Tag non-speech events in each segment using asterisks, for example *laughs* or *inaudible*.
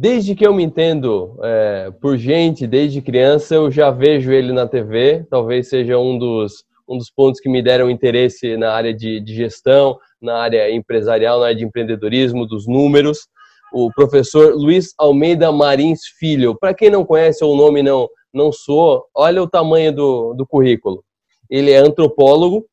Desde que eu me entendo é, por gente, desde criança, eu já vejo ele na TV. Talvez seja um dos, um dos pontos que me deram interesse na área de, de gestão, na área empresarial, na área de empreendedorismo, dos números. O professor Luiz Almeida Marins Filho. Para quem não conhece ou o nome não, não soou, olha o tamanho do, do currículo. Ele é antropólogo,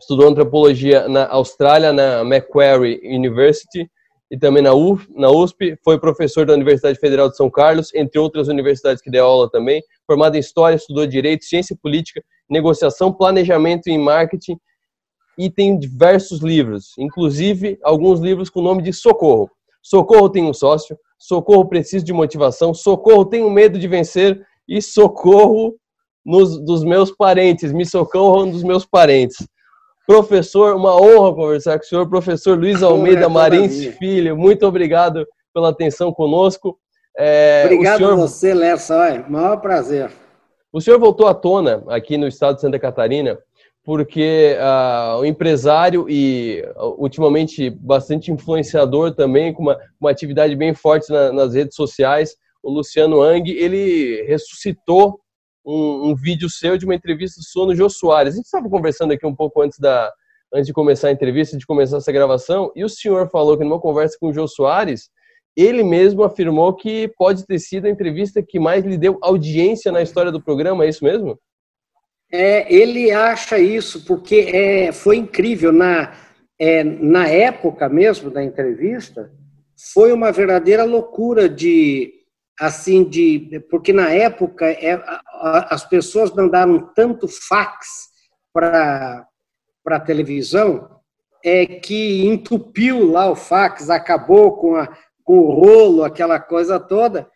estudou antropologia na Austrália, na Macquarie University, e também na, UF, na USP, foi professor da Universidade Federal de São Carlos, entre outras universidades que deu aula também, formado em História, estudou Direito, Ciência Política, Negociação, Planejamento e Marketing, e tem diversos livros, inclusive alguns livros com o nome de Socorro. Socorro tem um sócio, Socorro preciso de motivação, Socorro tenho medo de vencer e Socorro nos, dos meus parentes, me socorro dos meus parentes. Professor, uma honra conversar com o senhor, professor Luiz Almeida é Marins Filho. Muito obrigado pela atenção conosco. É, obrigado senhor... a você, Lessa. É maior prazer. O senhor voltou à tona aqui no estado de Santa Catarina porque uh, o empresário e ultimamente bastante influenciador também, com uma, uma atividade bem forte na, nas redes sociais, o Luciano Ang, ele ressuscitou um, um, vídeo seu de uma entrevista sua no Jô Soares. A gente estava conversando aqui um pouco antes, da, antes de começar a entrevista, de começar essa gravação, e o senhor falou que numa conversa com o Jô Soares, ele mesmo afirmou que pode ter sido a entrevista que mais lhe deu audiência na história do programa, é isso mesmo? É, ele acha isso porque é, foi incrível. Na, é, na época mesmo da entrevista, foi uma verdadeira loucura de assim de porque na época é, as pessoas mandaram tanto fax para para televisão é que entupiu lá o fax acabou com a com o rolo aquela coisa toda.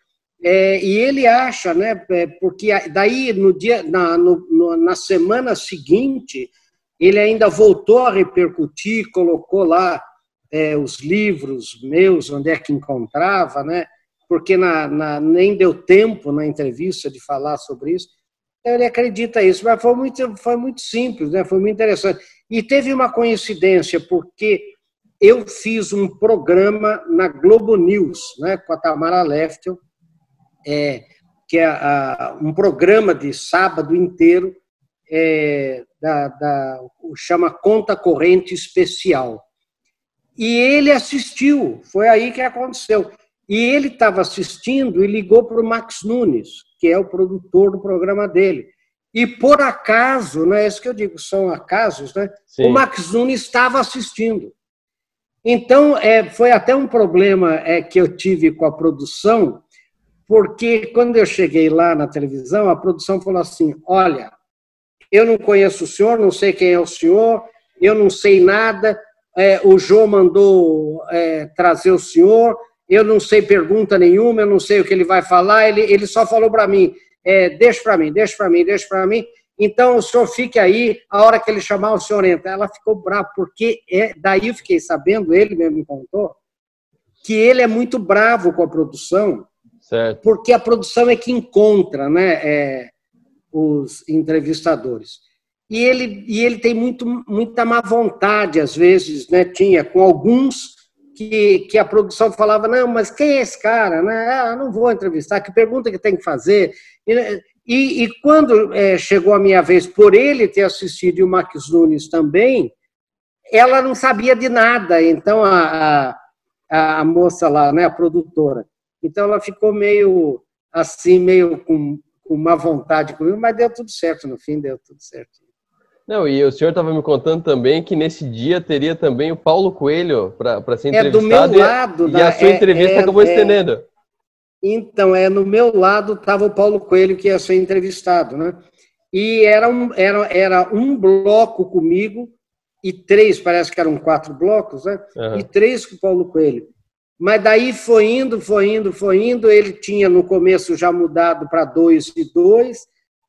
É, e ele acha né é, porque daí no dia na, no, na semana seguinte ele ainda voltou a repercutir colocou lá é, os livros meus onde é que encontrava né porque na, na, nem deu tempo na entrevista de falar sobre isso. Então, ele acredita isso, mas foi muito, foi muito simples, né? foi muito interessante. E teve uma coincidência, porque eu fiz um programa na Globo News, né, com a Tamara Leftel, é, que é a, um programa de sábado inteiro, é, da, da, chama Conta Corrente Especial. E ele assistiu, foi aí que aconteceu. E ele estava assistindo e ligou para o Max Nunes, que é o produtor do programa dele. E por acaso, não é isso que eu digo, são acasos, né? Sim. O Max Nunes estava assistindo. Então, é, foi até um problema é, que eu tive com a produção, porque quando eu cheguei lá na televisão, a produção falou assim: olha, eu não conheço o senhor, não sei quem é o senhor, eu não sei nada, é, o João mandou é, trazer o senhor, eu não sei pergunta nenhuma, eu não sei o que ele vai falar, ele, ele só falou para mim, é, deixa para mim, deixa para mim, deixa para mim, então o senhor fique aí, a hora que ele chamar, o senhor entra. Ela ficou brava, porque é, daí eu fiquei sabendo, ele mesmo me contou, que ele é muito bravo com a produção, certo. porque a produção é que encontra né, é, os entrevistadores. E ele, e ele tem muito, muita má vontade, às vezes, né, tinha com alguns que, que a produção falava, não, mas quem é esse cara? Né? Ah, não vou entrevistar, que pergunta que tem que fazer? E, e, e quando é, chegou a minha vez, por ele ter assistido e o Max Nunes também, ela não sabia de nada, então a, a, a moça lá, né, a produtora, então ela ficou meio assim, meio com, com má vontade comigo, mas deu tudo certo, no fim deu tudo certo. Não, e o senhor estava me contando também que nesse dia teria também o Paulo Coelho para ser entrevistado. É do meu lado. E, e a sua é, entrevista é, acabou é, estendendo. Então, é no meu lado estava o Paulo Coelho que ia ser entrevistado, né? E era um, era, era um bloco comigo e três, parece que eram quatro blocos, né? Uhum. E três com o Paulo Coelho. Mas daí foi indo, foi indo, foi indo. Ele tinha no começo já mudado para dois e dois.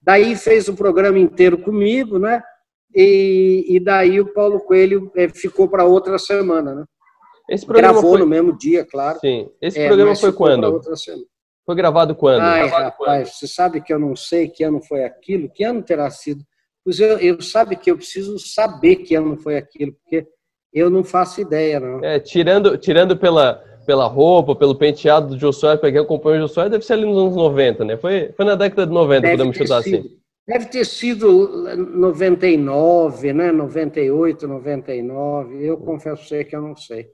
Daí fez o programa inteiro comigo, né? E, e daí o Paulo Coelho é, ficou para outra semana, né? Esse programa Gravou foi... no mesmo dia, claro. Sim. Esse é, programa foi quando? Foi gravado quando? Ai, gravado rapaz, quando? você sabe que eu não sei que ano foi aquilo, que ano terá sido. Pois eu, eu sabe que eu preciso saber que ano foi aquilo, porque eu não faço ideia, não. É, tirando, tirando pela, pela roupa, pelo penteado do Soares, para quem acompanha o Soares, deve ser ali nos anos 90, né? Foi, foi na década de 90, deve podemos chutar sido, assim. Deve ter sido 99, né? 98, 99. Eu confesso você que eu não sei.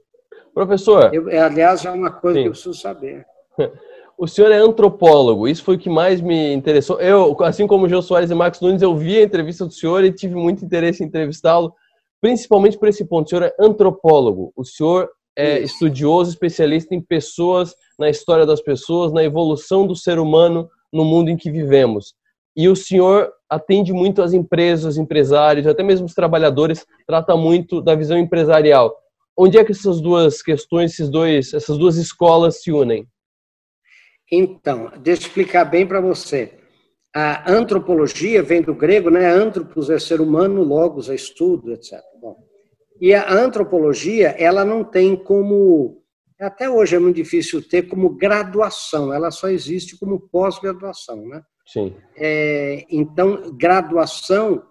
Professor. Eu, aliás, é uma coisa sim. que eu preciso saber. *laughs* O senhor é antropólogo, isso foi o que mais me interessou. Eu, assim como o Jô Soares e Marcos Nunes, eu vi a entrevista do senhor e tive muito interesse em entrevistá-lo, principalmente por esse ponto. O senhor é antropólogo, o senhor é isso. estudioso, especialista em pessoas, na história das pessoas, na evolução do ser humano no mundo em que vivemos. E o senhor atende muito as empresas, empresários, até mesmo os trabalhadores, trata muito da visão empresarial. Onde é que essas duas questões, esses dois, essas duas escolas se unem? Então, deixa eu explicar bem para você. A antropologia vem do grego, né? Antropos é ser humano, logos é estudo, etc. Bom, e a antropologia, ela não tem como, até hoje é muito difícil ter como graduação, ela só existe como pós-graduação, né? Sim. É, então, graduação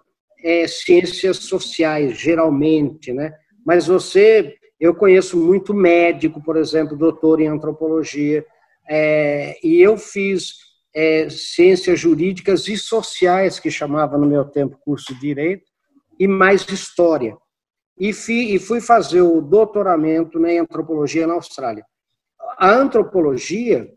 é ciências sociais, geralmente, né? Mas você, eu conheço muito médico, por exemplo, doutor em antropologia, é, e eu fiz é, ciências jurídicas e sociais, que chamava no meu tempo curso de direito, e mais história. E, fi, e fui fazer o doutoramento né, em antropologia na Austrália. A antropologia,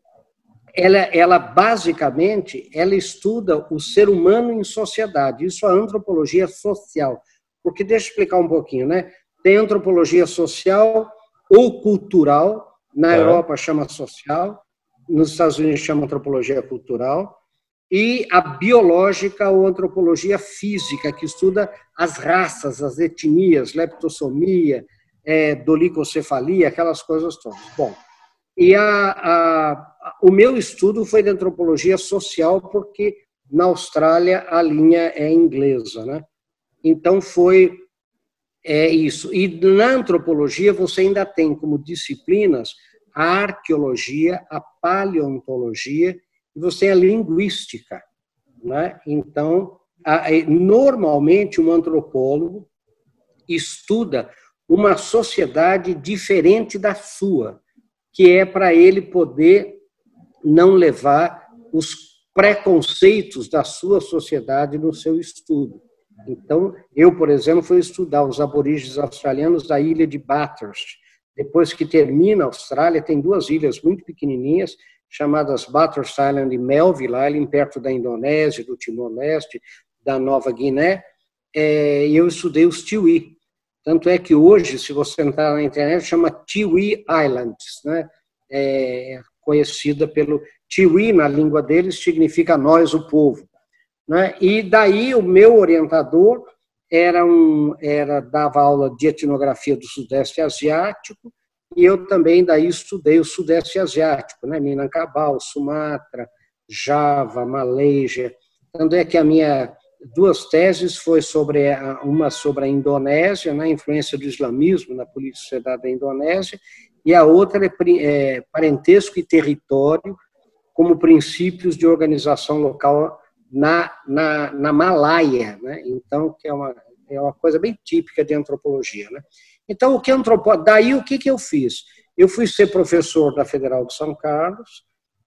ela, ela basicamente, ela estuda o ser humano em sociedade. Isso é a antropologia social. Porque deixa eu explicar um pouquinho, né? Tem antropologia social ou cultural, na é. Europa chama social, nos Estados Unidos chama antropologia cultural, e a biológica ou antropologia física, que estuda as raças, as etnias, leptossomia, é, dolicocefalia, aquelas coisas todas. Bom, e a, a, o meu estudo foi de antropologia social, porque na Austrália a linha é inglesa, né? Então foi é isso. E na antropologia você ainda tem como disciplinas a arqueologia, a paleontologia e você tem a linguística. Né? Então, a, normalmente, um antropólogo estuda uma sociedade diferente da sua, que é para ele poder não levar os preconceitos da sua sociedade no seu estudo. Então, eu, por exemplo, fui estudar os aborígenes australianos da ilha de Bathurst, depois que termina a Austrália, tem duas ilhas muito pequenininhas, chamadas Bathurst Island e Melville Island, perto da Indonésia, do Timor-Leste, da Nova Guiné, é, eu estudei os Tiwi. Tanto é que hoje, se você entrar na internet, chama Tiwi Islands, né? É, conhecida pelo Tiwi, na língua deles, significa nós, o povo. Né? E daí o meu orientador era um, era, dava aula de etnografia do Sudeste Asiático, e eu também daí estudei o Sudeste Asiático, né? Minangkabau, Sumatra, Java, Malásia. Tanto é que a minha duas teses foi sobre a, uma sobre a Indonésia, na né? influência do islamismo na política e sociedade da Indonésia, e a outra é, é parentesco e território como princípios de organização local na, na, na Malaia, né? então, que é uma, é uma coisa bem típica de antropologia. Né? Então, o que antropo... daí o que, que eu fiz? Eu fui ser professor da Federal de São Carlos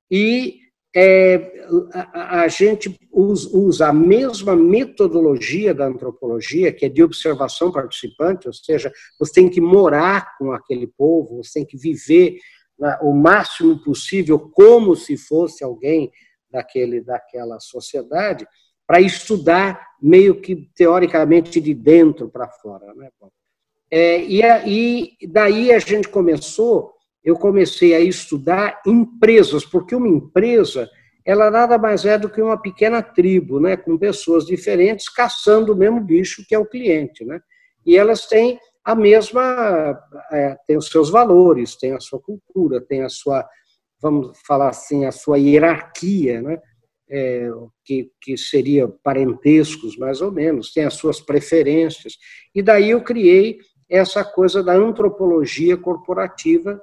e é, a, a, gente usa, a mesma metodologia da antropologia, que é de observação participante, ou seja, você tem que morar com aquele povo, você tem que viver né, o máximo possível como se fosse alguém daquele, daquela sociedade, para estudar meio que teoricamente de dentro para fora. Né? É, e, aí, daí a gente começou, eu comecei a estudar empresas, porque uma empresa ela nada mais é do que uma pequena tribo, né, com pessoas diferentes caçando o mesmo bicho que é o cliente, né? E elas têm a mesma, é, tem os seus valores, tem a sua cultura, tem a sua vamos falar assim, a sua hierarquia, né? É, que, que seria parentescos, mais ou menos, tem as suas preferências. E daí eu criei essa coisa da antropologia corporativa,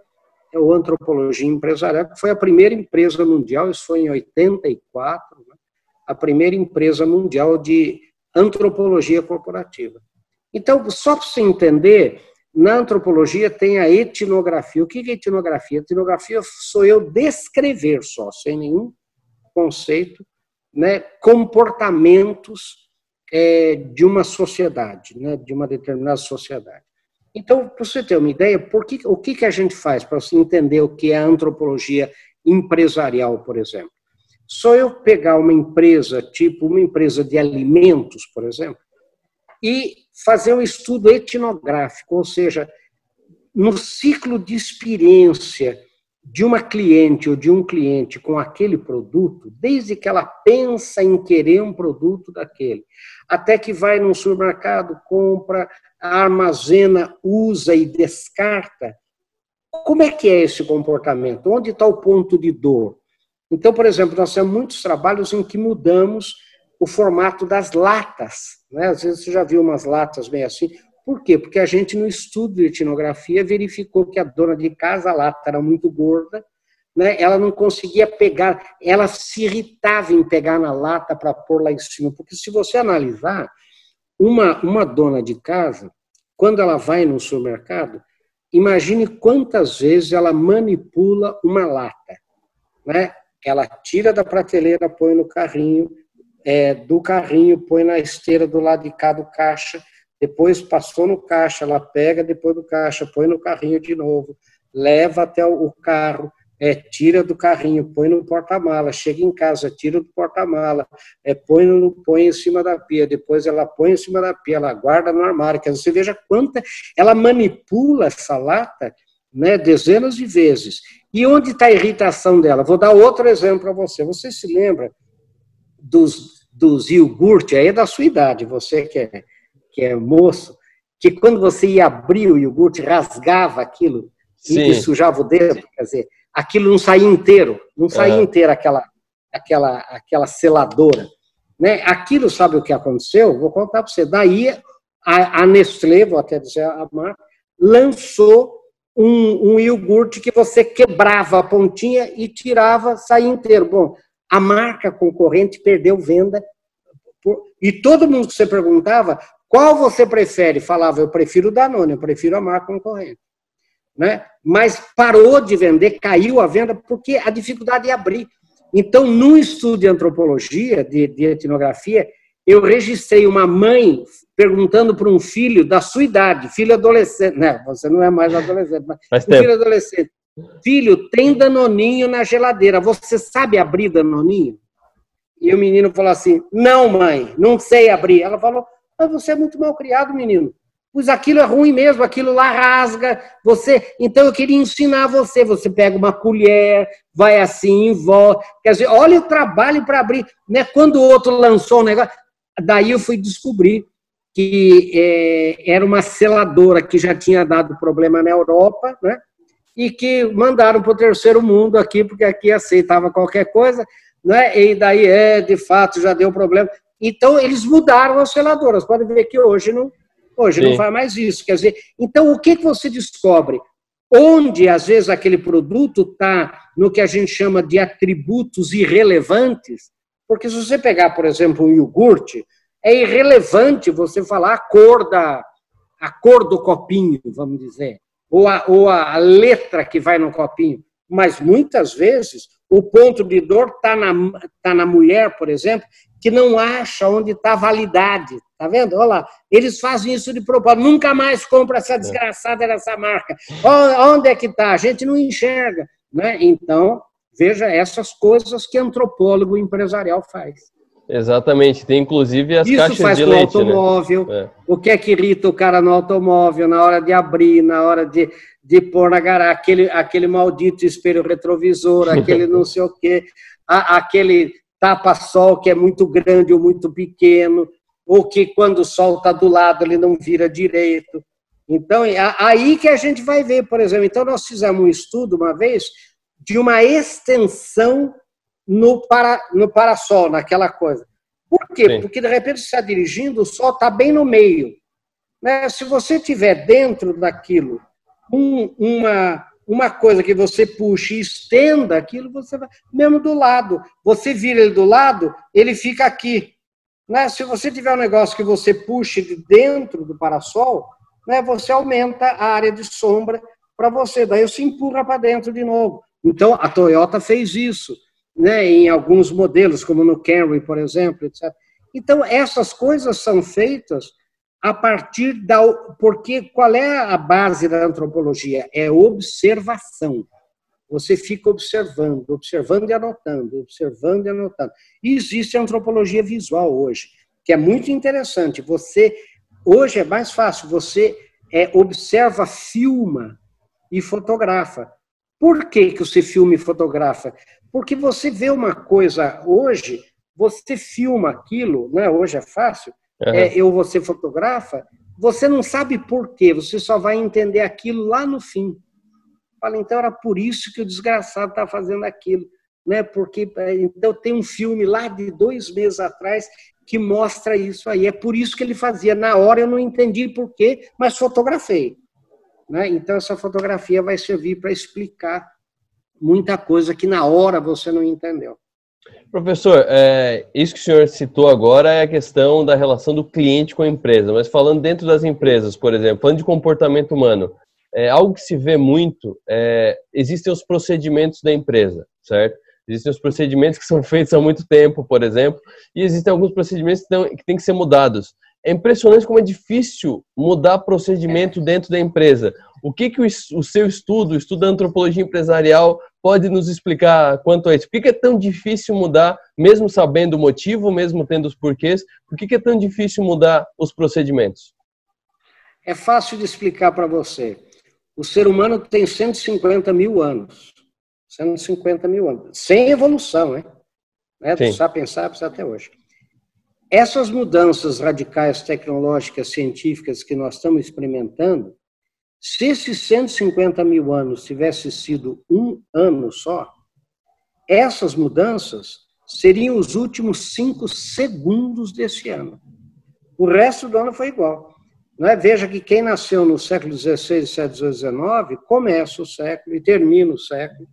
ou antropologia empresarial, que foi a primeira empresa mundial, isso foi em 84, né? a primeira empresa mundial de antropologia corporativa. Então, só para você entender, na antropologia tem a etnografia. O que é etnografia? Etnografia sou eu descrever só, sem nenhum conceito, né, comportamentos é, de uma sociedade, né, de uma determinada sociedade. Então, para você ter uma ideia, por que, o que, que a gente faz para você entender o que é a antropologia empresarial, por exemplo? Só eu pegar uma empresa, tipo uma empresa de alimentos, por exemplo, e fazer um estudo etnográfico, ou seja, no ciclo de experiência de uma cliente ou de um cliente com aquele produto, desde que ela pensa em querer um produto daquele, até que vai no supermercado, compra, armazena, usa e descarta. Como é que é esse comportamento? Onde está o ponto de dor? Então, por exemplo, nós temos muitos trabalhos em que mudamos o formato das latas. Né? Às vezes você já viu umas latas meio assim. Por quê? Porque a gente, no estudo de etnografia, verificou que a dona de casa, lata era muito gorda, né? ela não conseguia pegar, ela se irritava em pegar na lata para pôr lá em cima. Porque se você analisar, uma, uma dona de casa, quando ela vai no supermercado, imagine quantas vezes ela manipula uma lata. Né? Ela tira da prateleira, põe no carrinho, é, do carrinho, põe na esteira do lado de cá do caixa, depois passou no caixa, ela pega depois do caixa, põe no carrinho de novo, leva até o carro, é, tira do carrinho, põe no porta-mala, chega em casa, tira do porta-mala, é, põe, no, põe em cima da pia, depois ela põe em cima da pia, ela guarda no armário, quer dizer, você veja quanta, ela manipula essa lata, né, dezenas de vezes. E onde está a irritação dela? Vou dar outro exemplo para você. Você se lembra dos, dos iogurtes, aí é da sua idade, você que é que é moço, que quando você ia abrir o iogurte, rasgava aquilo Sim. e sujava o dedo, quer dizer, aquilo não saía inteiro, não saía uhum. inteira aquela, aquela, aquela seladora. Né? Aquilo, sabe o que aconteceu? Vou contar para você. Daí, a, a Nestlé, vou até dizer a marca, lançou um, um iogurte que você quebrava a pontinha e tirava, saía inteiro. Bom, a marca concorrente perdeu venda. E todo mundo que você perguntava, qual você prefere? Falava, eu prefiro o Danone, eu prefiro a marca concorrente. Né? Mas parou de vender, caiu a venda, porque a dificuldade é abrir. Então, no estudo de antropologia, de, de etnografia, eu registrei uma mãe perguntando para um filho da sua idade, filho adolescente, né? Você não é mais adolescente, mas, mas um filho adolescente. Filho, tem danoninho na geladeira. Você sabe abrir danoninho? E o menino falou assim: Não, mãe, não sei abrir. Ela falou: mas você é muito mal criado, menino. Pois aquilo é ruim mesmo, aquilo lá rasga. Você, então eu queria ensinar você. Você pega uma colher, vai assim, volta. Quer dizer, olha o trabalho para abrir. Né? Quando o outro lançou o negócio, daí eu fui descobrir que é, era uma seladora que já tinha dado problema na Europa, né? E que mandaram para o terceiro mundo aqui, porque aqui aceitava qualquer coisa, né? E daí é, de fato, já deu problema. Então, eles mudaram as seladoras. Pode ver que hoje não, hoje não faz mais isso. Quer dizer, então, o que, que você descobre? Onde, às vezes, aquele produto está no que a gente chama de atributos irrelevantes, porque se você pegar, por exemplo, um iogurte, é irrelevante você falar a cor, da, a cor do copinho, vamos dizer, ou a, ou a letra que vai no copinho. Mas, muitas vezes, o ponto de dor está na, tá na mulher, por exemplo, que não acha onde está a validade. Tá vendo? Olha lá, eles fazem isso de propósito. Nunca mais compra essa desgraçada dessa marca. Onde é que está? A gente não enxerga. Né? Então, veja essas coisas que antropólogo empresarial faz. Exatamente, tem inclusive as Isso caixas faz de com leite. Né? automóvel. Né? O que é que irrita o cara no automóvel, na hora de abrir, na hora de, de pôr na garagem, aquele, aquele maldito espelho retrovisor, aquele *laughs* não sei o quê, a, aquele tapa-sol que é muito grande ou muito pequeno, ou que quando o sol está do lado ele não vira direito. Então, é aí que a gente vai ver, por exemplo. Então, nós fizemos um estudo uma vez de uma extensão no, para, no parasol, naquela coisa. Por quê? Sim. Porque, de repente, você está dirigindo, o sol está bem no meio. Né? Se você estiver dentro daquilo, um, uma, uma coisa que você puxa e estenda aquilo, você vai, mesmo do lado. Você vira ele do lado, ele fica aqui. Né? Se você tiver um negócio que você puxe de dentro do parasol, né, você aumenta a área de sombra para você, daí você empurra para dentro de novo. Então, a Toyota fez isso, né, em alguns modelos, como no Camry, por exemplo, etc. Então, essas coisas são feitas a partir da. Porque qual é a base da antropologia? É observação. Você fica observando, observando e anotando, observando e anotando. E existe a antropologia visual hoje, que é muito interessante. Você hoje é mais fácil, você é, observa, filma e fotografa. Por que, que você filma e fotografa? Porque você vê uma coisa hoje, você filma aquilo, né? hoje é fácil, uhum. é, eu você fotografa, você não sabe por quê, você só vai entender aquilo lá no fim. Fala, então era por isso que o desgraçado está fazendo aquilo. Né? Porque é, então tem um filme lá de dois meses atrás que mostra isso aí. É por isso que ele fazia. Na hora eu não entendi por quê, mas fotografei. Né? Então essa fotografia vai servir para explicar muita coisa que na hora você não entendeu. Professor, é, isso que o senhor citou agora é a questão da relação do cliente com a empresa, mas falando dentro das empresas, por exemplo, falando de comportamento humano, é, algo que se vê muito, é, existem os procedimentos da empresa, certo? Existem os procedimentos que são *laughs* feitos há muito tempo, por exemplo, e existem alguns procedimentos que, tão, que têm que ser mudados. É impressionante como é difícil mudar procedimento dentro da empresa. O que, que o, o seu estudo, o estudo da antropologia empresarial, pode nos explicar quanto a isso? Por que, é tão difícil mudar, mesmo sabendo o motivo, mesmo tendo os porquês, por que, que é tão difícil mudar os procedimentos? É fácil de explicar para você. O ser humano tem 150 mil anos. 150 mil anos. Sem evolução, né? né? Do sapiens sapiens até hoje. Essas mudanças radicais tecnológicas, científicas que nós estamos experimentando, se esses 150 mil anos tivesse sido um ano só, essas mudanças seriam os últimos cinco segundos desse ano. O resto do ano foi igual. É? Veja que quem nasceu no século XVI, XVII, XIX, começa o século e termina o século,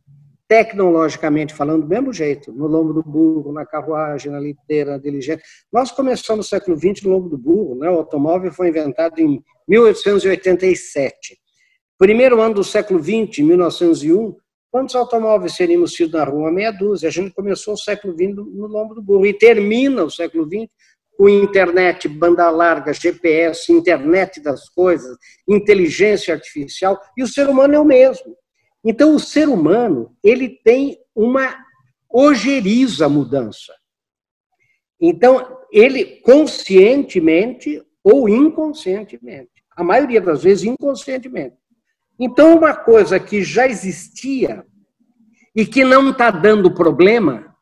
tecnologicamente falando, do mesmo jeito, no lombo do burro, na carruagem, na liteira, na diligência. Nós começamos no século XX no lombo do burro, né? o automóvel foi inventado em 1887. Primeiro ano do século XX, 1901, quantos automóveis teríamos tido na rua? Meia dúzia. A gente começou o século XX no lombo do burro e termina o século XX com internet, banda larga, GPS, internet das coisas, inteligência artificial, e o ser humano é o mesmo. Então, o ser humano, ele tem uma ojeriza mudança. Então, ele conscientemente ou inconscientemente, a maioria das vezes inconscientemente. Então, uma coisa que já existia e que não está dando problema,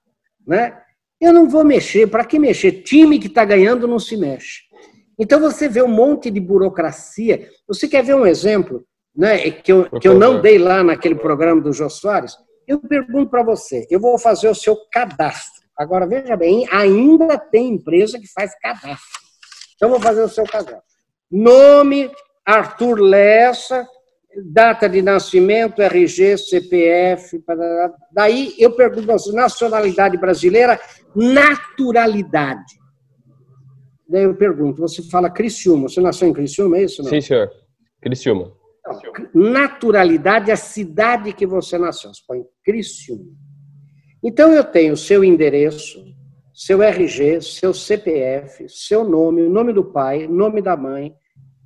né? Eu não vou mexer. Para que mexer? Time que está ganhando não se mexe. Então você vê um monte de burocracia. Você quer ver um exemplo né, que, eu, que eu não dei lá naquele programa do Jô Soares? Eu pergunto para você, eu vou fazer o seu cadastro. Agora, veja bem, ainda tem empresa que faz cadastro. Então, vou fazer o seu cadastro. Nome, Arthur Lessa, data de nascimento, RG, CPF. Daí eu pergunto a você, nacionalidade brasileira, naturalidade. Daí eu pergunto, você fala Criciúma, você nasceu em Criciúma, é isso? Não? Sim, senhor. Criciúma. Naturalidade é a cidade que você nasceu. Você põe Criciúma. Então eu tenho seu endereço, seu RG, seu CPF, seu nome, o nome do pai, nome da mãe,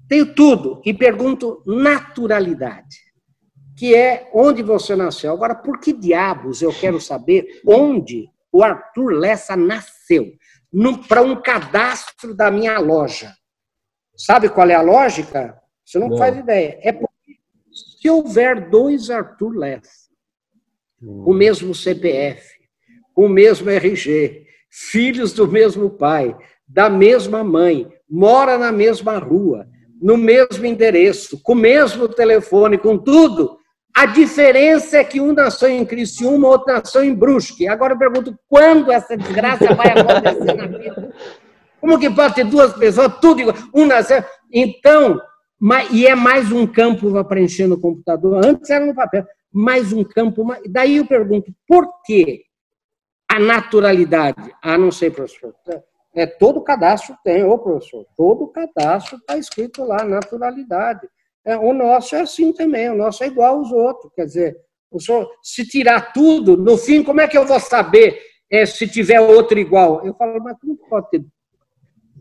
tenho tudo e pergunto naturalidade, que é onde você nasceu. Agora, por que diabos eu quero saber onde o Arthur Lessa nasceu? Para um cadastro da minha loja. Sabe qual é a lógica? Você não, não. faz ideia. É porque se houver dois Arthur Lessa, hum. o mesmo CPF, o mesmo RG, filhos do mesmo pai, da mesma mãe, mora na mesma rua, no mesmo endereço, com o mesmo telefone, com tudo. A diferença é que um nasceu em Criciúma, outro nasceu em Brusque. Agora eu pergunto, quando essa desgraça vai acontecer na vida? Como que pode ter duas pessoas, tudo igual? Um nasceu... Então, e é mais um campo para preencher no computador. Antes era no papel. Mais um campo. Daí eu pergunto, por que a naturalidade? Ah, não sei, professor. É, todo cadastro tem, ô professor, todo cadastro está escrito lá, naturalidade. É, o nosso é assim também, o nosso é igual aos outros. Quer dizer, o senhor, se tirar tudo, no fim, como é que eu vou saber é, se tiver outro igual? Eu falo, mas como pode ter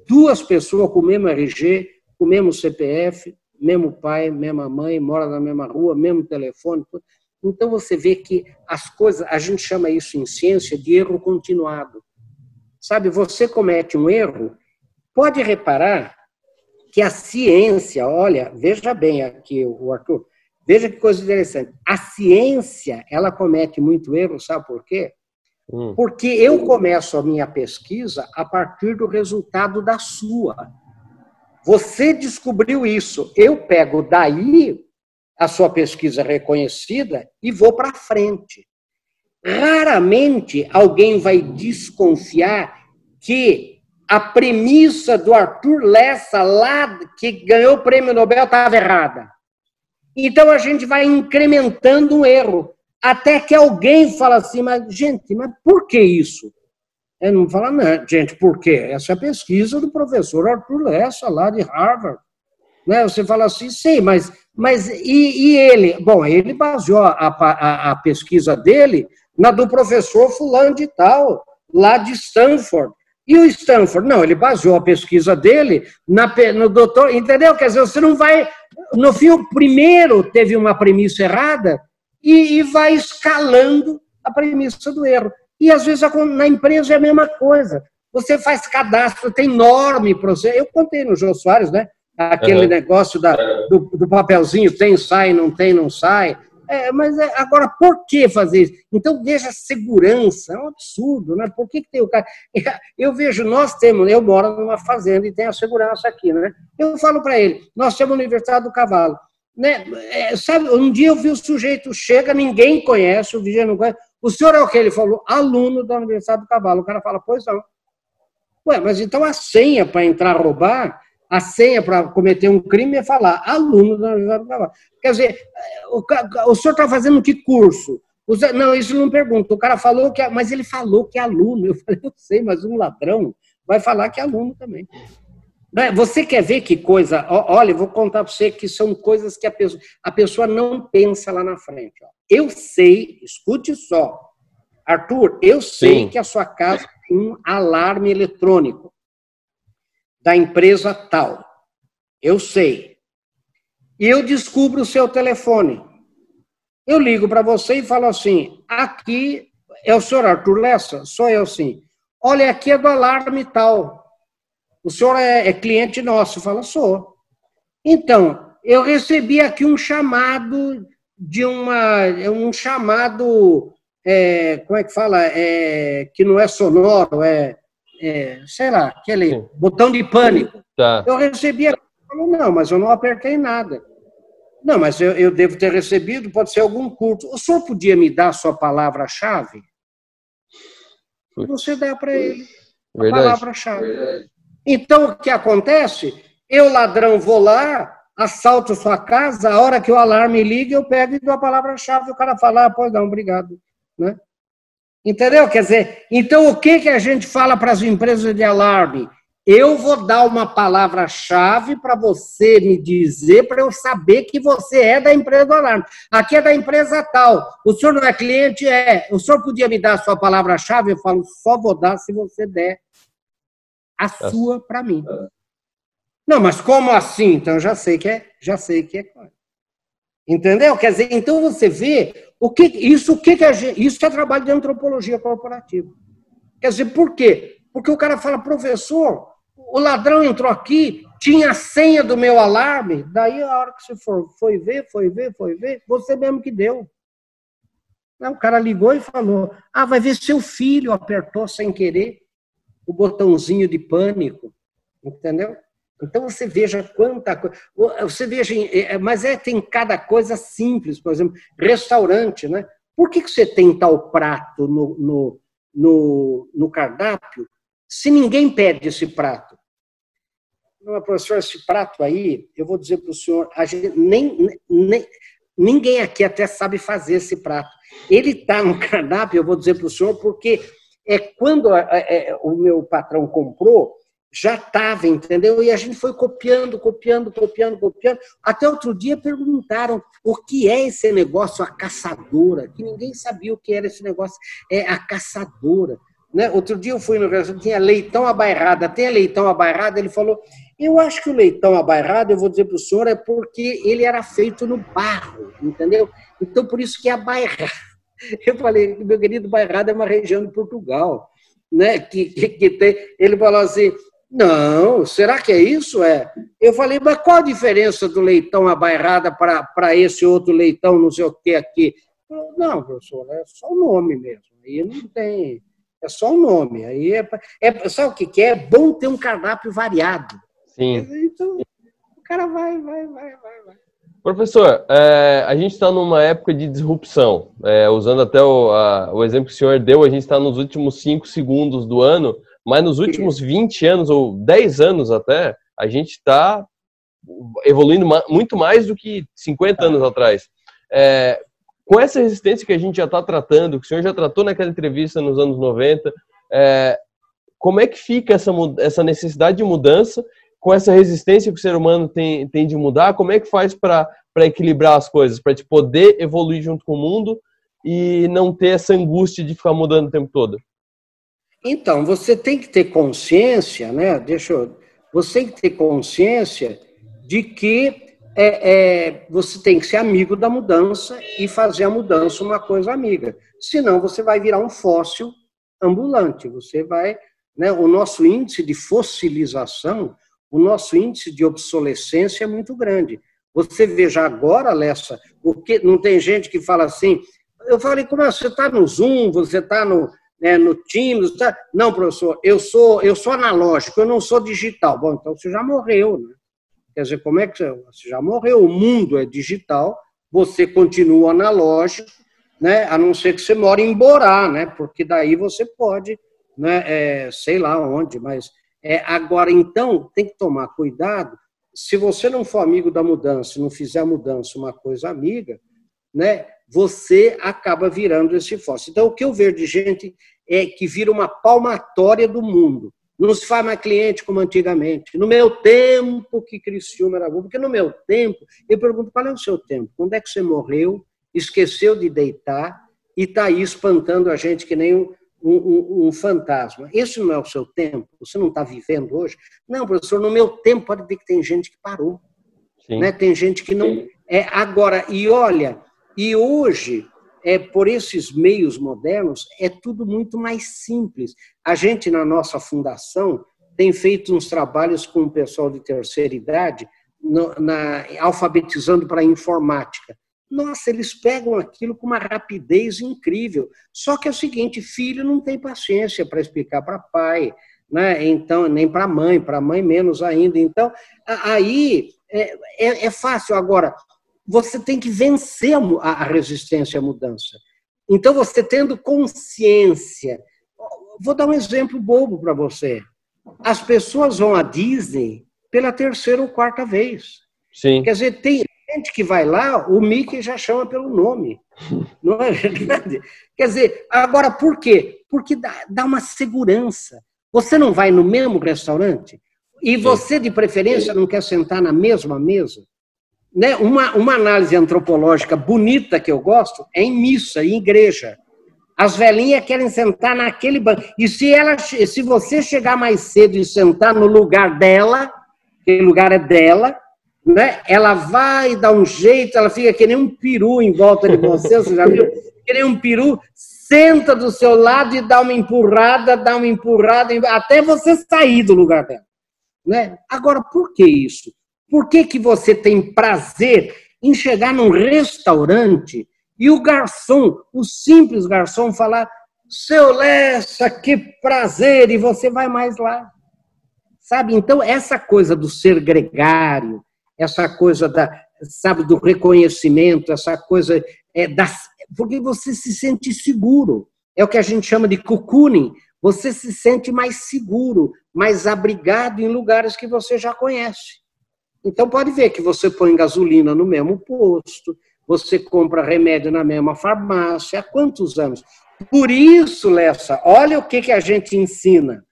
duas pessoas com o mesmo RG, com o mesmo CPF, mesmo pai, mesma mãe, mora na mesma rua, mesmo telefone? Então você vê que as coisas, a gente chama isso em ciência de erro continuado. Sabe, você comete um erro, pode reparar que a ciência, olha, veja bem aqui, o Arthur, veja que coisa interessante. A ciência, ela comete muito erro, sabe por quê? Hum. Porque eu começo a minha pesquisa a partir do resultado da sua. Você descobriu isso. Eu pego daí a sua pesquisa reconhecida e vou para frente. Raramente alguém vai desconfiar que a premissa do Arthur Lessa, lá que ganhou o prêmio Nobel, estava errada. Então a gente vai incrementando um erro, até que alguém fala assim, mas gente, mas por que isso? Ele não fala, não, gente, por quê? Essa é a pesquisa do professor Arthur Lessa, lá de Harvard. Né? Você fala assim, sim, mas, mas e, e ele? Bom, ele baseou a, a, a pesquisa dele na do professor fulano de tal, lá de Stanford. E o Stanford? Não, ele baseou a pesquisa dele na, no doutor, entendeu? Quer dizer, você não vai. No fim, o primeiro teve uma premissa errada e, e vai escalando a premissa do erro. E às vezes na empresa é a mesma coisa. Você faz cadastro, tem enorme processo. Eu contei no Jô Soares, né? Aquele uhum. negócio da, do, do papelzinho, tem, sai, não tem, não sai. É, mas é, agora, por que fazer isso? Então, veja segurança, é um absurdo, né? Por que, que tem o cara. *laughs* Eu vejo, nós temos, eu moro numa fazenda e tenho a segurança aqui, né? Eu falo para ele, nós temos a Universidade do Cavalo. Né? É, sabe, um dia eu vi o sujeito chega, ninguém conhece, o vigia não conhece. O senhor é o que? Ele falou, aluno da Universidade do Cavalo. O cara fala, pois não. Ué, mas então a senha para entrar a roubar a senha para cometer um crime é falar aluno da Universidade do Cavalo. Quer dizer, o, o senhor está fazendo que curso? Não, isso não pergunta. O cara falou que, mas ele falou que é aluno. Eu *laughs* falei, eu sei, mas um ladrão vai falar que é aluno também. Né, você quer ver que coisa? Olha, eu vou contar para você que são coisas que a pessoa, a pessoa não pensa lá na frente. Eu sei, escute só, Arthur, eu sei Sim. que a sua casa tem um alarme eletrônico da empresa tal. Eu sei. E eu descubro o seu telefone. Eu ligo para você e falo assim: aqui é o senhor Arthur Lessa? Sou eu sim. Olha, aqui é do alarme tal. O senhor é, é cliente nosso? Fala, sou. Então, eu recebi aqui um chamado de uma. um chamado. É, como é que fala? É, que não é sonoro, é é, sei lá, aquele Sim. botão de pânico. Tá. Eu recebi, falou, não, mas eu não apertei nada. Não, mas eu, eu devo ter recebido, pode ser algum curto. O senhor podia me dar a sua palavra-chave? Você dá para ele a palavra-chave. Então, o que acontece? Eu, ladrão, vou lá, assalto sua casa, a hora que o alarme liga, eu pego e dou a palavra-chave, o cara fala, ah, pois não, obrigado. Né? Entendeu? Quer dizer, então o que, que a gente fala para as empresas de alarme? Eu vou dar uma palavra-chave para você me dizer, para eu saber que você é da empresa do alarme. Aqui é da empresa tal. O senhor não é cliente? É. O senhor podia me dar a sua palavra-chave? Eu falo, só vou dar se você der a sua para mim. Não, mas como assim? Então já sei que é, já sei que é. Entendeu? Quer dizer, então você vê o que isso o que, que é isso é trabalho de antropologia corporativa. Quer dizer, por quê? Porque o cara fala, professor, o ladrão entrou aqui, tinha a senha do meu alarme, daí a hora que você for, foi ver, foi ver, foi ver, você mesmo que deu. O cara ligou e falou: Ah, vai ver seu filho apertou sem querer o botãozinho de pânico. Entendeu? Então você veja quanta coisa. Você veja, é, mas é, tem cada coisa simples, por exemplo, restaurante, né? Por que, que você tem tal prato no, no, no, no cardápio se ninguém pede esse prato? Não, professor, esse prato aí, eu vou dizer para o senhor, a gente, nem, nem, ninguém aqui até sabe fazer esse prato. Ele está no cardápio, eu vou dizer para o senhor, porque é quando é, o meu patrão comprou, já estava, entendeu? E a gente foi copiando, copiando, copiando, copiando. Até outro dia perguntaram o que é esse negócio, a caçadora, que ninguém sabia o que era esse negócio, é a caçadora. Né? Outro dia eu fui no restaurante, tinha leitão abairrada, tem leitão abairrada, ele falou, eu acho que o leitão abairrado, eu vou dizer para o senhor, é porque ele era feito no barro, entendeu? Então, por isso que é abairrado. *laughs* Eu falei, meu querido, bairrado é uma região de Portugal, né? que, que, que tem... Ele falou assim, não, será que é isso? É. Eu falei, mas qual a diferença do leitão abairrada para esse outro leitão, não sei o que aqui? Não, professor, é só o nome mesmo. Aí não tem. É só o nome. Aí é, é, sabe o que, que é? É bom ter um cardápio variado. Sim. Então, o cara vai, vai, vai, vai, vai. Professor, é, a gente está numa época de disrupção. É, usando até o, a, o exemplo que o senhor deu, a gente está nos últimos cinco segundos do ano mas nos últimos 20 anos, ou 10 anos até, a gente está evoluindo muito mais do que 50 anos atrás. É, com essa resistência que a gente já está tratando, que o senhor já tratou naquela entrevista nos anos 90, é, como é que fica essa, essa necessidade de mudança com essa resistência que o ser humano tem, tem de mudar? Como é que faz para equilibrar as coisas, para poder evoluir junto com o mundo e não ter essa angústia de ficar mudando o tempo todo? Então, você tem que ter consciência, né? Deixa eu. Você tem que ter consciência de que é, é, você tem que ser amigo da mudança e fazer a mudança uma coisa amiga. Senão você vai virar um fóssil ambulante. Você vai. Né, o nosso índice de fossilização, o nosso índice de obsolescência é muito grande. Você veja agora, Lessa, porque não tem gente que fala assim. Eu falei, como é? Você está no Zoom, você está no, né, no Teams. Tá? Não, professor, eu sou, eu sou analógico, eu não sou digital. Bom, então você já morreu, né? Quer dizer, como é que você, você já morreu? O mundo é digital, você continua analógico, né? A não ser que você mora em Borá, né? Porque daí você pode, né? É, sei lá onde, mas é, agora então tem que tomar cuidado. Se você não for amigo da mudança, não fizer a mudança uma coisa amiga, né? Você acaba virando esse fóssil. Então, o que eu vejo de gente é que vira uma palmatória do mundo. Não se faz mais cliente como antigamente. No meu tempo que Criciúma era bom, porque no meu tempo, eu pergunto, qual é o seu tempo? Quando é que você morreu, esqueceu de deitar e está aí espantando a gente que nem um, um, um, fantasma. Esse não é o seu tempo? Você não está vivendo hoje? Não, professor, no meu tempo pode ver que tem gente que parou. Né? Tem gente que não... É, agora, e olha, e hoje, é, por esses meios modernos, é tudo muito mais simples. A gente, na nossa fundação, tem feito uns trabalhos com o pessoal de terceira idade, no, na, alfabetizando para informática. Nossa, eles pegam aquilo com uma rapidez incrível. Só que é o seguinte: filho não tem paciência para explicar para pai, né? então nem para mãe, para mãe menos ainda. Então, aí é, é, é fácil. Agora, você tem que vencer a resistência à mudança. Então, você tendo consciência. Vou dar um exemplo bobo para você. As pessoas vão à Disney pela terceira ou quarta vez. Sim. Quer dizer, tem gente que vai lá, o Mickey já chama pelo nome. *laughs* Não é verdade? Quer dizer, agora por quê? Porque dá, dá uma segurança. Você não vai no mesmo restaurante e você, de preferência, não quer sentar na mesma mesa? Né, uma, uma análise antropológica bonita que eu gosto é em missa, em igreja. As velhinhas querem sentar naquele banco. E se, ela, se você chegar mais cedo e sentar no lugar dela, aquele lugar é dela, né, ela vai dar um jeito, ela fica que nem um peru em volta de você, você já viu? Que nem um peru, senta do seu lado e dá uma empurrada, dá uma empurrada, até você sair do lugar dela. Né? Agora, por que isso? Por que, que você tem prazer em chegar num restaurante e o garçom, o simples garçom, falar: seu Lessa, que prazer, e você vai mais lá? Sabe? Então, essa coisa do ser gregário, essa coisa da, sabe, do reconhecimento, essa coisa é, da, porque você se sente seguro. É o que a gente chama de cocooning. Você se sente mais seguro, mais abrigado em lugares que você já conhece. Então, pode ver que você põe gasolina no mesmo posto, você compra remédio na mesma farmácia. Há quantos anos? Por isso, Lessa, olha o que, que a gente ensina.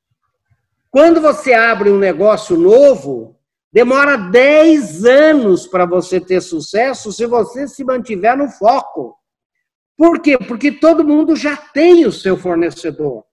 Quando você abre um negócio novo, demora 10 anos para você ter sucesso se você se mantiver no foco. Por quê? Porque todo mundo já tem o seu fornecedor.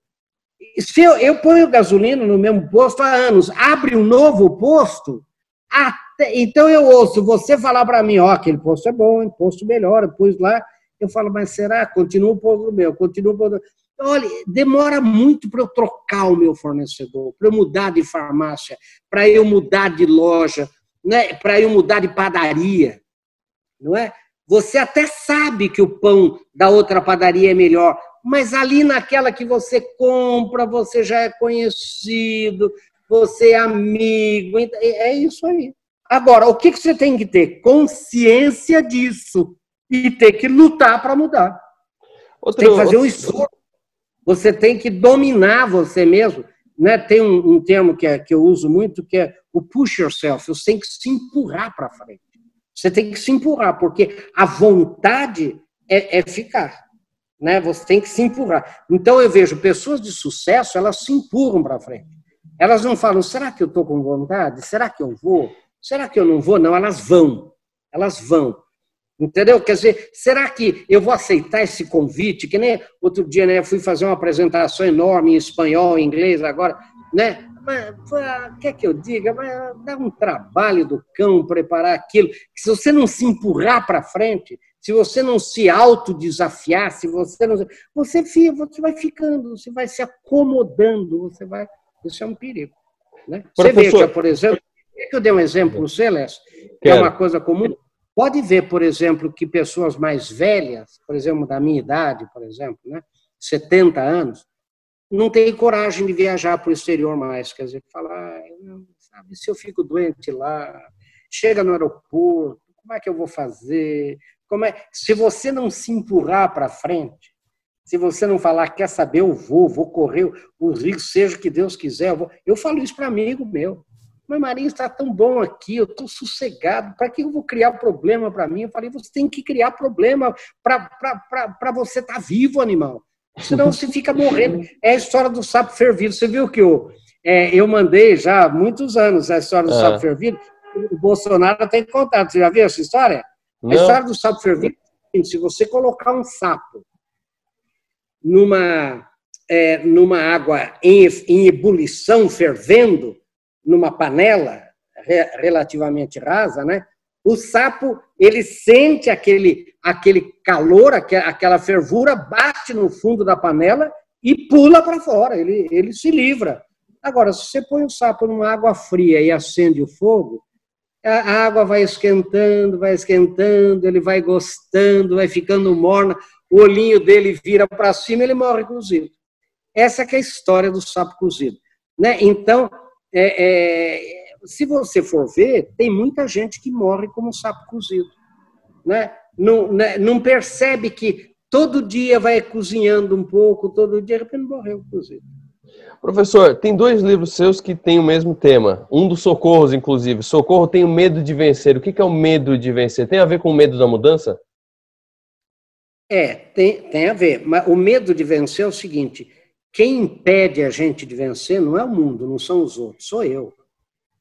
Se eu, eu ponho gasolina no mesmo posto há anos, abre um novo posto, até, então eu ouço você falar para mim, ó, oh, aquele posto é bom, o posto melhora, pus lá, eu falo, mas será? Continua o posto meu, continua o posto Olha, demora muito para eu trocar o meu fornecedor, para eu mudar de farmácia, para eu mudar de loja, né? para eu mudar de padaria, não é? Você até sabe que o pão da outra padaria é melhor, mas ali naquela que você compra, você já é conhecido, você é amigo, então, é, é isso aí. Agora, o que você tem que ter? Consciência disso e ter que lutar para mudar. Outro, tem que fazer um esforço. Você tem que dominar você mesmo. Né? Tem um, um termo que, é, que eu uso muito que é o push yourself. Você tem que se empurrar para frente. Você tem que se empurrar, porque a vontade é, é ficar. Né? Você tem que se empurrar. Então eu vejo pessoas de sucesso, elas se empurram para frente. Elas não falam, será que eu estou com vontade? Será que eu vou? Será que eu não vou? Não, elas vão. Elas vão. Entendeu? Quer dizer, será que eu vou aceitar esse convite? Que nem outro dia, né? Fui fazer uma apresentação enorme em espanhol, em inglês, agora, né? Mas, quer que eu diga? Mas dá um trabalho do cão preparar aquilo. Que se você não se empurrar para frente, se você não se autodesafiar, se você não. Você, fica, você vai ficando, você vai se acomodando, você vai. Isso é um perigo. Né? Você veja, por exemplo, que eu dei um exemplo Celeste, que é uma coisa comum. Pode ver, por exemplo, que pessoas mais velhas, por exemplo, da minha idade, por exemplo, né, 70 anos, não tem coragem de viajar para o exterior mais. Quer dizer, falar, sabe, se eu fico doente lá, chega no aeroporto, como é que eu vou fazer? Como é? Se você não se empurrar para frente, se você não falar, quer saber, eu vou, vou correr o risco, seja o que Deus quiser, eu, vou. eu falo isso para amigo meu. Mas Marinho está tão bom aqui, eu estou sossegado, para que eu vou criar problema para mim? Eu falei, você tem que criar problema para você estar tá vivo, animal senão você fica morrendo. É a história do sapo fervido. Você viu que eu, é, eu mandei já há muitos anos a história do é. sapo fervido. O Bolsonaro tem contato. Você já viu essa história? Não. A história do sapo fervido é se você colocar um sapo numa, é, numa água em, em ebulição, fervendo, numa panela relativamente rasa, né? O sapo, ele sente aquele, aquele calor, aquela fervura, bate no fundo da panela e pula para fora, ele, ele se livra. Agora, se você põe o sapo numa água fria e acende o fogo, a água vai esquentando, vai esquentando, ele vai gostando, vai ficando morna, o olhinho dele vira para cima, ele morre cozido. Essa é a história do sapo cozido. Né? Então, é, é se você for ver, tem muita gente que morre como sapo cozido. Né? Não, né? não percebe que todo dia vai cozinhando um pouco, todo dia, de repente morreu cozido. Professor, tem dois livros seus que têm o mesmo tema. Um dos socorros, inclusive. Socorro tem o medo de vencer. O que é o medo de vencer? Tem a ver com o medo da mudança? É, tem, tem a ver. Mas o medo de vencer é o seguinte: quem impede a gente de vencer não é o mundo, não são os outros, sou eu.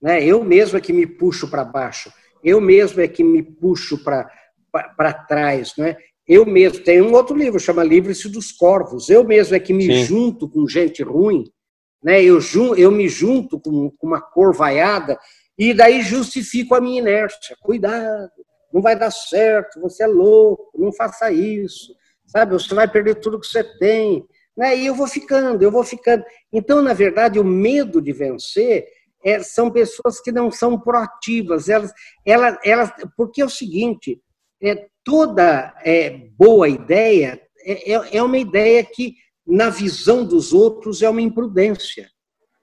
Né? Eu mesmo é que me puxo para baixo, eu mesmo é que me puxo para trás. Né? Eu mesmo, tem um outro livro, chama Livre-se dos Corvos, eu mesmo é que me Sim. junto com gente ruim, né? eu, jun, eu me junto com, com uma cor vaiada e daí justifico a minha inércia. Cuidado, não vai dar certo, você é louco, não faça isso, sabe? Você vai perder tudo que você tem. Né? E eu vou ficando, eu vou ficando. Então, na verdade, o medo de vencer é, são pessoas que não são proativas. Elas, elas, elas, porque é o seguinte, é, toda é, boa ideia é, é, é uma ideia que, na visão dos outros, é uma imprudência.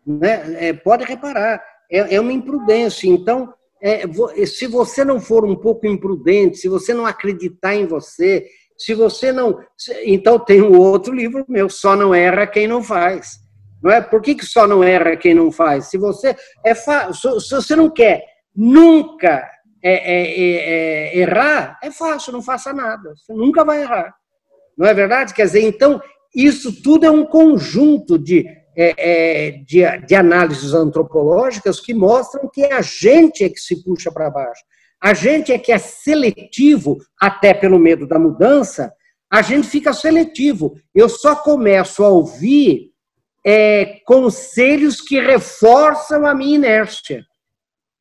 Né? É, pode reparar, é, é uma imprudência. Então, é, se você não for um pouco imprudente, se você não acreditar em você, se você não. Então, tem um outro livro meu, Só Não Erra Quem Não Faz. Não é? Por que, que só não erra quem não faz? Se você é fa... se você não quer nunca é, é, é, é, errar, é fácil, não faça nada. Você nunca vai errar. Não é verdade? Quer dizer, então, isso tudo é um conjunto de, é, é, de, de análises antropológicas que mostram que a gente é que se puxa para baixo. A gente é que é seletivo, até pelo medo da mudança, a gente fica seletivo. Eu só começo a ouvir é, conselhos que reforçam a minha inércia.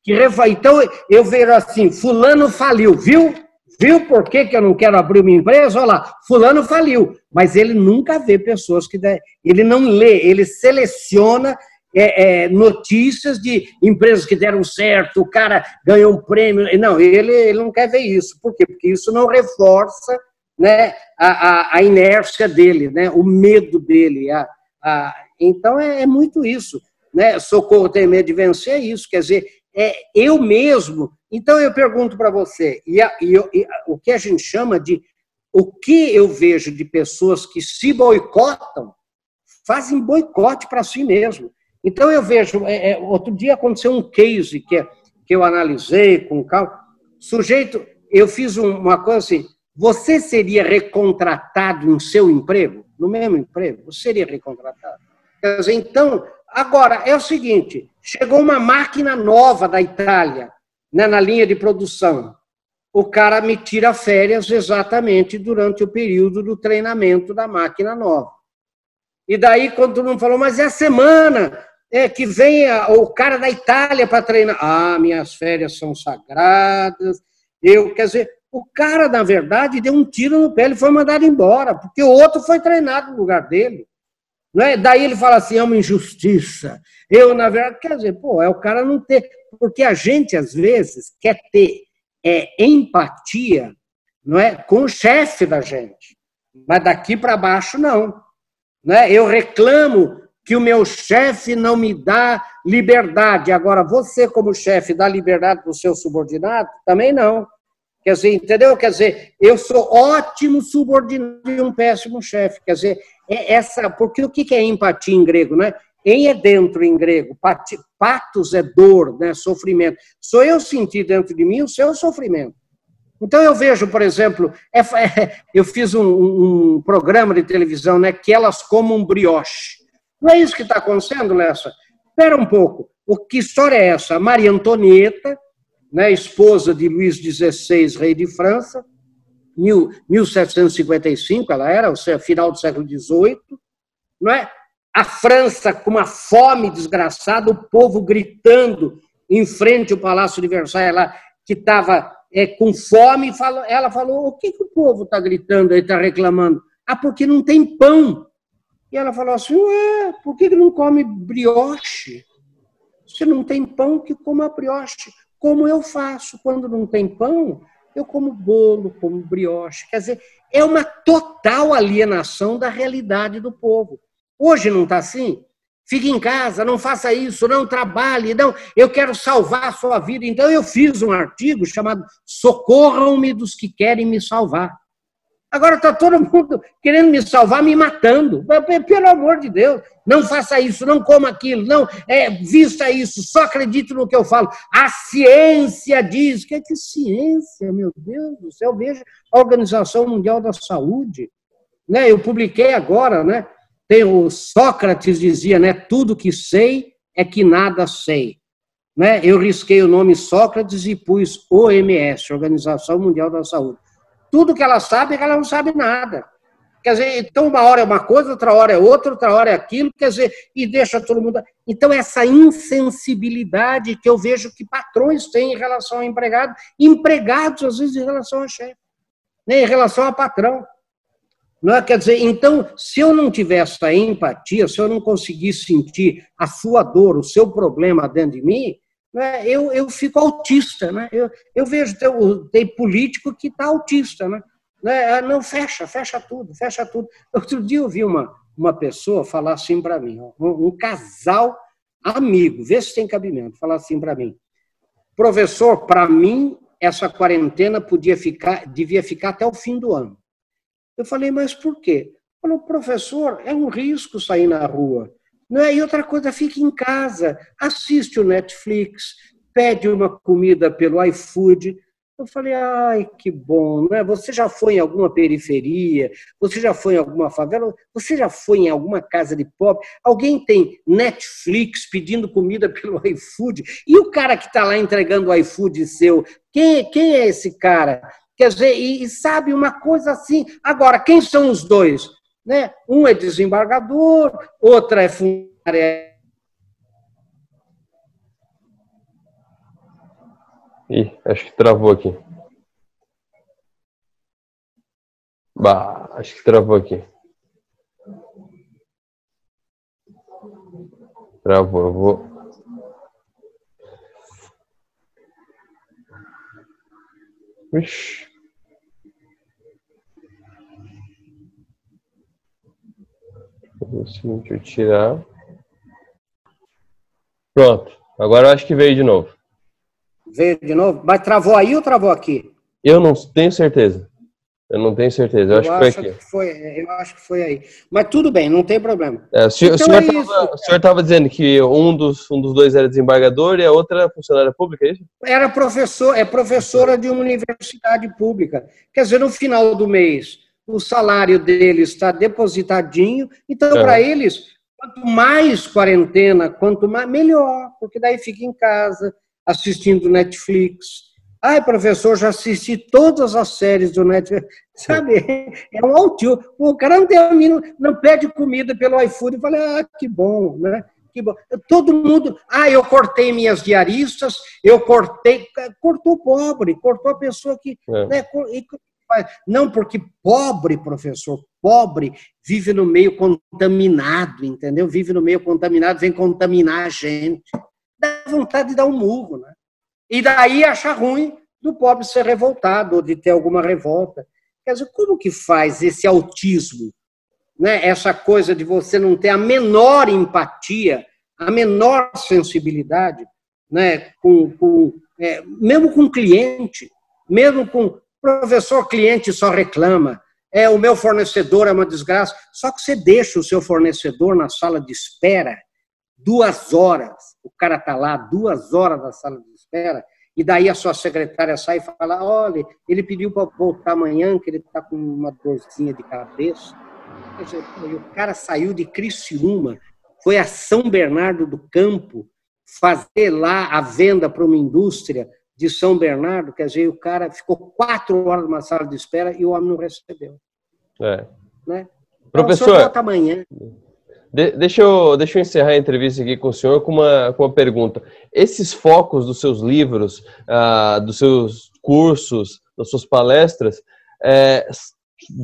Que refa... Então, eu vejo assim, fulano faliu, viu? Viu por que, que eu não quero abrir uma empresa? Olha lá, fulano faliu. Mas ele nunca vê pessoas que... Ele não lê, ele seleciona é, é, notícias de empresas que deram certo, o cara ganhou um prêmio. Não, ele, ele não quer ver isso. Por quê? Porque isso não reforça né, a, a, a inércia dele, né, o medo dele. A, a, então, é, é muito isso. Né? Socorro tem medo de vencer, é isso. Quer dizer, é eu mesmo. Então, eu pergunto para você, e, a, e, e o que a gente chama de. O que eu vejo de pessoas que se boicotam, fazem boicote para si mesmo. Então, eu vejo. É, é, outro dia aconteceu um case que, é, que eu analisei com calma. Sujeito, eu fiz uma coisa assim. Você seria recontratado no seu emprego? No mesmo emprego? Você seria recontratado? Quer dizer, então, agora, é o seguinte: chegou uma máquina nova da Itália, né, na linha de produção. O cara me tira férias exatamente durante o período do treinamento da máquina nova. E daí, quando todo mundo falou, mas é a semana é, que vem a, o cara da Itália para treinar. Ah, minhas férias são sagradas. Eu, quer dizer, o cara, na verdade, deu um tiro no pé, ele foi mandado embora, porque o outro foi treinado no lugar dele. Não é? Daí ele fala assim, é uma injustiça. Eu, na verdade, quer dizer, pô, é o cara não ter. Porque a gente, às vezes, quer ter é, empatia não é, com o chefe da gente. Mas daqui para baixo, não. não é? Eu reclamo que o meu chefe não me dá liberdade. Agora, você, como chefe, dá liberdade para o seu subordinado? Também não. Quer dizer, entendeu? Quer dizer, eu sou ótimo subordinado e um péssimo chefe. Quer dizer, é essa. Porque o que é empatia em grego, né? Em é dentro em grego, patos é dor, né, sofrimento. Sou eu sentir dentro de mim o seu sofrimento. Então eu vejo, por exemplo, é, *laughs* eu fiz um, um, programa de televisão, né, que elas comam brioche. Não é isso que está acontecendo, Lessa? Espera um pouco. O que história é essa? Maria Antonieta, né, esposa de Luís XVI, rei de França, 1755, ela era, ou seja, final do século XVIII, não é? A França com uma fome desgraçada, o povo gritando em frente ao Palácio de Versailles, ela, que estava é, com fome, ela falou: o que, que o povo está gritando está reclamando? Ah, porque não tem pão. E ela falou assim: ué, por que, não come brioche? Se não tem pão, que coma brioche. Como eu faço quando não tem pão, eu como bolo, como brioche. Quer dizer, é uma total alienação da realidade do povo. Hoje não está assim? Fique em casa, não faça isso, não trabalhe, não, eu quero salvar a sua vida. Então eu fiz um artigo chamado Socorram-me dos que querem me salvar. Agora está todo mundo querendo me salvar, me matando. Pelo amor de Deus, não faça isso, não coma aquilo, não é, vista isso, só acredite no que eu falo. A ciência diz. Que é que ciência, meu Deus do céu? Veja a Organização Mundial da Saúde. Né? Eu publiquei agora, né? Tem o Sócrates dizia, né? Tudo que sei é que nada sei. Né? Eu risquei o nome Sócrates e pus OMS, Organização Mundial da Saúde. Tudo que ela sabe ela não sabe nada. Quer dizer, então uma hora é uma coisa, outra hora é outra, outra hora é aquilo, quer dizer, e deixa todo mundo. Então, essa insensibilidade que eu vejo que patrões têm em relação ao empregado, empregados, às vezes, em relação ao chefe, né, em relação ao patrão. Não é? Quer dizer, então, se eu não tivesse essa empatia, se eu não conseguisse sentir a sua dor, o seu problema dentro de mim, né, eu, eu fico autista. Né? Eu, eu vejo, tem, tem político que está autista. Né? né? Ah, não, fecha, fecha tudo, fecha tudo. Outro dia eu vi uma, uma pessoa falar assim para mim, um, casal amigo, vê se tem cabimento, falar assim para mim. Professor, para mim, essa quarentena podia ficar, devia ficar até o fim do ano. Eu falei, mas por quê? Falou, professor, é um risco sair na rua. Não é? E outra coisa, fique em casa, assiste o Netflix, pede uma comida pelo iFood. Eu falei, ai, que bom, né? Você já foi em alguma periferia? Você já foi em alguma favela? Você já foi em alguma casa de pobre? Alguém tem Netflix pedindo comida *laughs* pelo iFood? E o cara que está lá entregando o iFood seu, quem, quem é esse cara? Quer dizer, e, e sabe uma coisa assim. Agora, quem são os dois? Né? Um é desembargador, outra é funcionária. Ih, acho que travou aqui. Bah, acho que travou aqui. Travou, eu vou. Ixi. O seguinte, eu tirar. Pronto. Agora eu acho que veio de novo. Veio de novo? Mas travou aí ou travou aqui? Eu não tenho certeza. Eu não tenho certeza. Eu, eu acho, que foi aqui. Que foi, eu acho que foi aí. Mas tudo bem, não tem problema. É, o senhor então estava é dizendo que um dos, um dos dois era desembargador e a outra funcionária pública, é isso? Era professor, é professora de uma universidade pública. Quer dizer, no final do mês, o salário deles está depositadinho, então é. para eles, quanto mais quarentena, quanto mais, melhor, porque daí fica em casa, assistindo Netflix. Ai, professor, já assisti todas as séries do Netflix. Sabe? É um altio. O cara não termina, não pede comida pelo iFood. Eu falei, ah, que bom, né? Que bom. Todo mundo. Ah, eu cortei minhas diaristas, eu cortei. Cortou pobre, cortou a pessoa que. É. Né, não, porque pobre, professor, pobre, vive no meio contaminado, entendeu? Vive no meio contaminado, vem contaminar a gente. Dá vontade de dar um murro, né? E daí achar ruim do pobre ser revoltado ou de ter alguma revolta. Quer dizer, como que faz esse autismo? Né? Essa coisa de você não ter a menor empatia, a menor sensibilidade, né? com, com é, mesmo com cliente, mesmo com Professor, cliente só reclama. É, o meu fornecedor é uma desgraça. Só que você deixa o seu fornecedor na sala de espera duas horas. O cara está lá duas horas na sala de espera e daí a sua secretária sai e fala: olha, ele pediu para voltar amanhã, que ele está com uma dorzinha de cabeça. O cara saiu de Criciúma, foi a São Bernardo do Campo fazer lá a venda para uma indústria de São Bernardo, quer dizer, o cara ficou quatro horas numa sala de espera e o homem não recebeu. É. Né? Professor, então, amanhã. De, deixa, eu, deixa eu encerrar a entrevista aqui com o senhor com uma, com uma pergunta. Esses focos dos seus livros, ah, dos seus cursos, das suas palestras, é,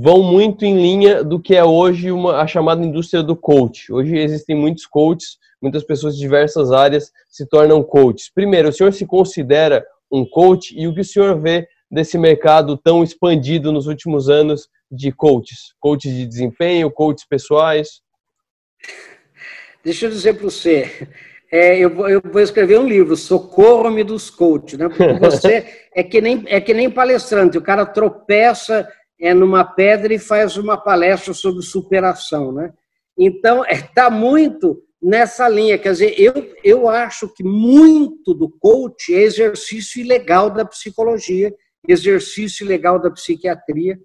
vão muito em linha do que é hoje uma, a chamada indústria do coach. Hoje existem muitos coaches, muitas pessoas de diversas áreas se tornam coaches. Primeiro, o senhor se considera um coach e o que o senhor vê desse mercado tão expandido nos últimos anos de coaches? Coaches de desempenho, coaches pessoais? Deixa eu dizer para você, é, eu, vou, eu, vou, escrever um livro, Socorro-me dos Coaches, né? Porque *laughs* você é que, nem, é que nem palestrante, o cara tropeça é, numa pedra e faz uma palestra sobre superação, né? Então, está é, tá muito nessa linha. Quer dizer, eu, eu acho que muito do coach é exercício ilegal da psicologia, exercício ilegal da psiquiatria,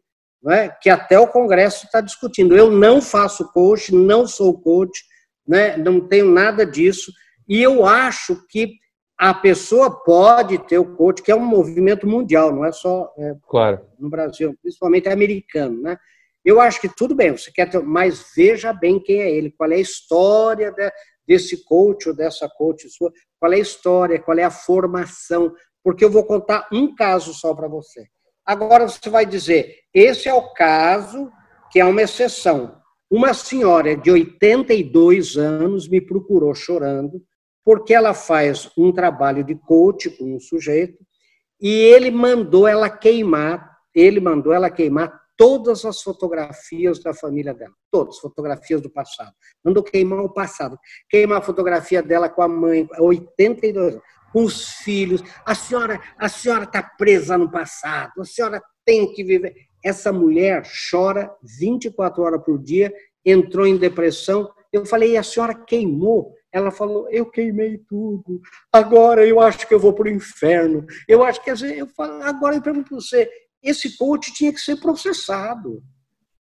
é? que até o Congresso está discutindo. Eu não faço coach, não sou coach, né? não tenho nada disso, e eu acho que a pessoa pode ter o coach, que é um movimento mundial, não é só é, claro. no Brasil, principalmente americano, né? Eu acho que tudo bem, você quer ter, mas veja bem quem é ele, qual é a história de, desse coach ou dessa coach sua, qual é a história, qual é a formação, porque eu vou contar um caso só para você. Agora você vai dizer, esse é o caso que é uma exceção. Uma senhora de 82 anos me procurou chorando porque ela faz um trabalho de coach com um sujeito e ele mandou ela queimar, ele mandou ela queimar todas as fotografias da família dela, todas, fotografias do passado. Mandou queimar o passado, queimar a fotografia dela com a mãe, 82 anos, com os filhos. A senhora, a senhora está presa no passado, a senhora tem que viver. Essa mulher chora 24 horas por dia, entrou em depressão. Eu falei, e a senhora queimou ela falou: Eu queimei tudo, agora eu acho que eu vou para o inferno. Eu acho que, eu falo, agora eu pergunto para você: esse coach tinha que ser processado.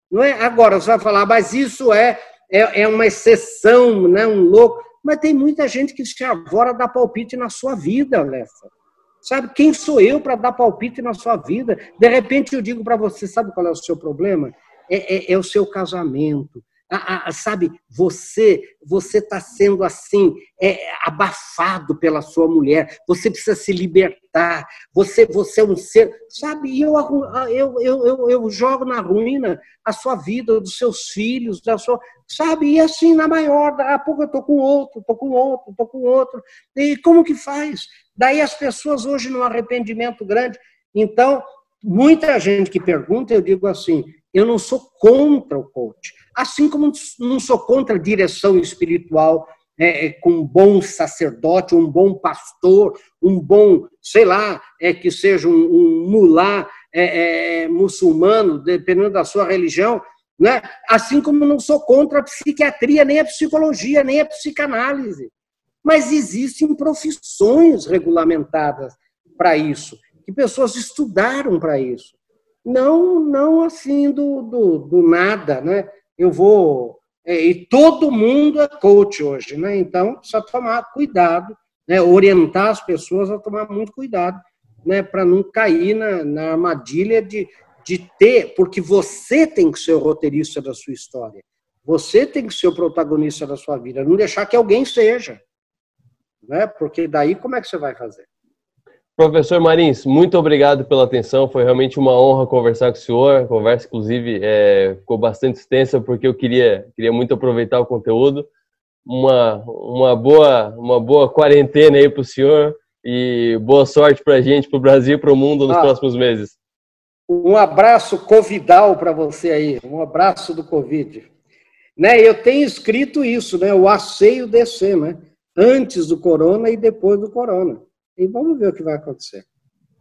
Não é? Agora, você vai falar, mas isso é, é, é uma exceção, né? um louco. Mas tem muita gente que se avora dar palpite na sua vida, Lessa. Sabe, quem sou eu para dar palpite na sua vida? De repente eu digo para você, sabe qual é o seu problema? É, é, é o seu casamento, a, a, sabe, você você está sendo assim é, abafado pela sua mulher. Você precisa se libertar. Você você é um ser, sabe? Eu, eu, eu, eu, eu jogo na ruína a sua vida, dos seus filhos, da sua, sabe? E assim na maior, daqui a pouco eu tô com outro, tô com outro, tô com outro. E como que faz? Daí as pessoas hoje num arrependimento grande. Então muita gente que pergunta, eu digo assim, eu não sou contra o coach assim como não sou contra a direção espiritual é, é, com um bom sacerdote, um bom pastor, um bom, sei lá, é, que seja um, um mulá é, é, muçulmano, dependendo da sua religião, né? assim como não sou contra a psiquiatria, nem a psicologia, nem a psicanálise. Mas existem profissões regulamentadas para isso, que pessoas estudaram para isso. Não, não assim do, do, do nada, né? Eu vou. É, e todo mundo é coach hoje, né? Então, precisa tomar cuidado, né? orientar as pessoas a tomar muito cuidado, né? Para não cair na, na armadilha de, de ter, porque você tem que ser o roteirista da sua história. Você tem que ser o protagonista da sua vida, não deixar que alguém seja. Né? Porque daí como é que você vai fazer? Professor Marins, muito obrigado pela atenção. Foi realmente uma honra conversar com o senhor. A conversa, inclusive, é, ficou bastante extensa porque eu queria, queria muito aproveitar o conteúdo. Uma, uma, boa, uma boa quarentena aí para o senhor e boa sorte para a gente, para o Brasil e para o mundo nos ah, próximos meses. Um abraço covidal para você aí, um abraço do Covid. Né, eu tenho escrito isso, né, o aceio descer, né, antes do corona e depois do corona. E vamos ver o que vai acontecer.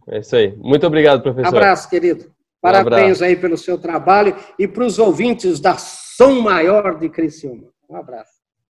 É isso aí. Muito obrigado, professor. Abraço, querido. Parabéns um aí pelo seu trabalho e para os ouvintes da Som Maior de Criciúma. Um abraço.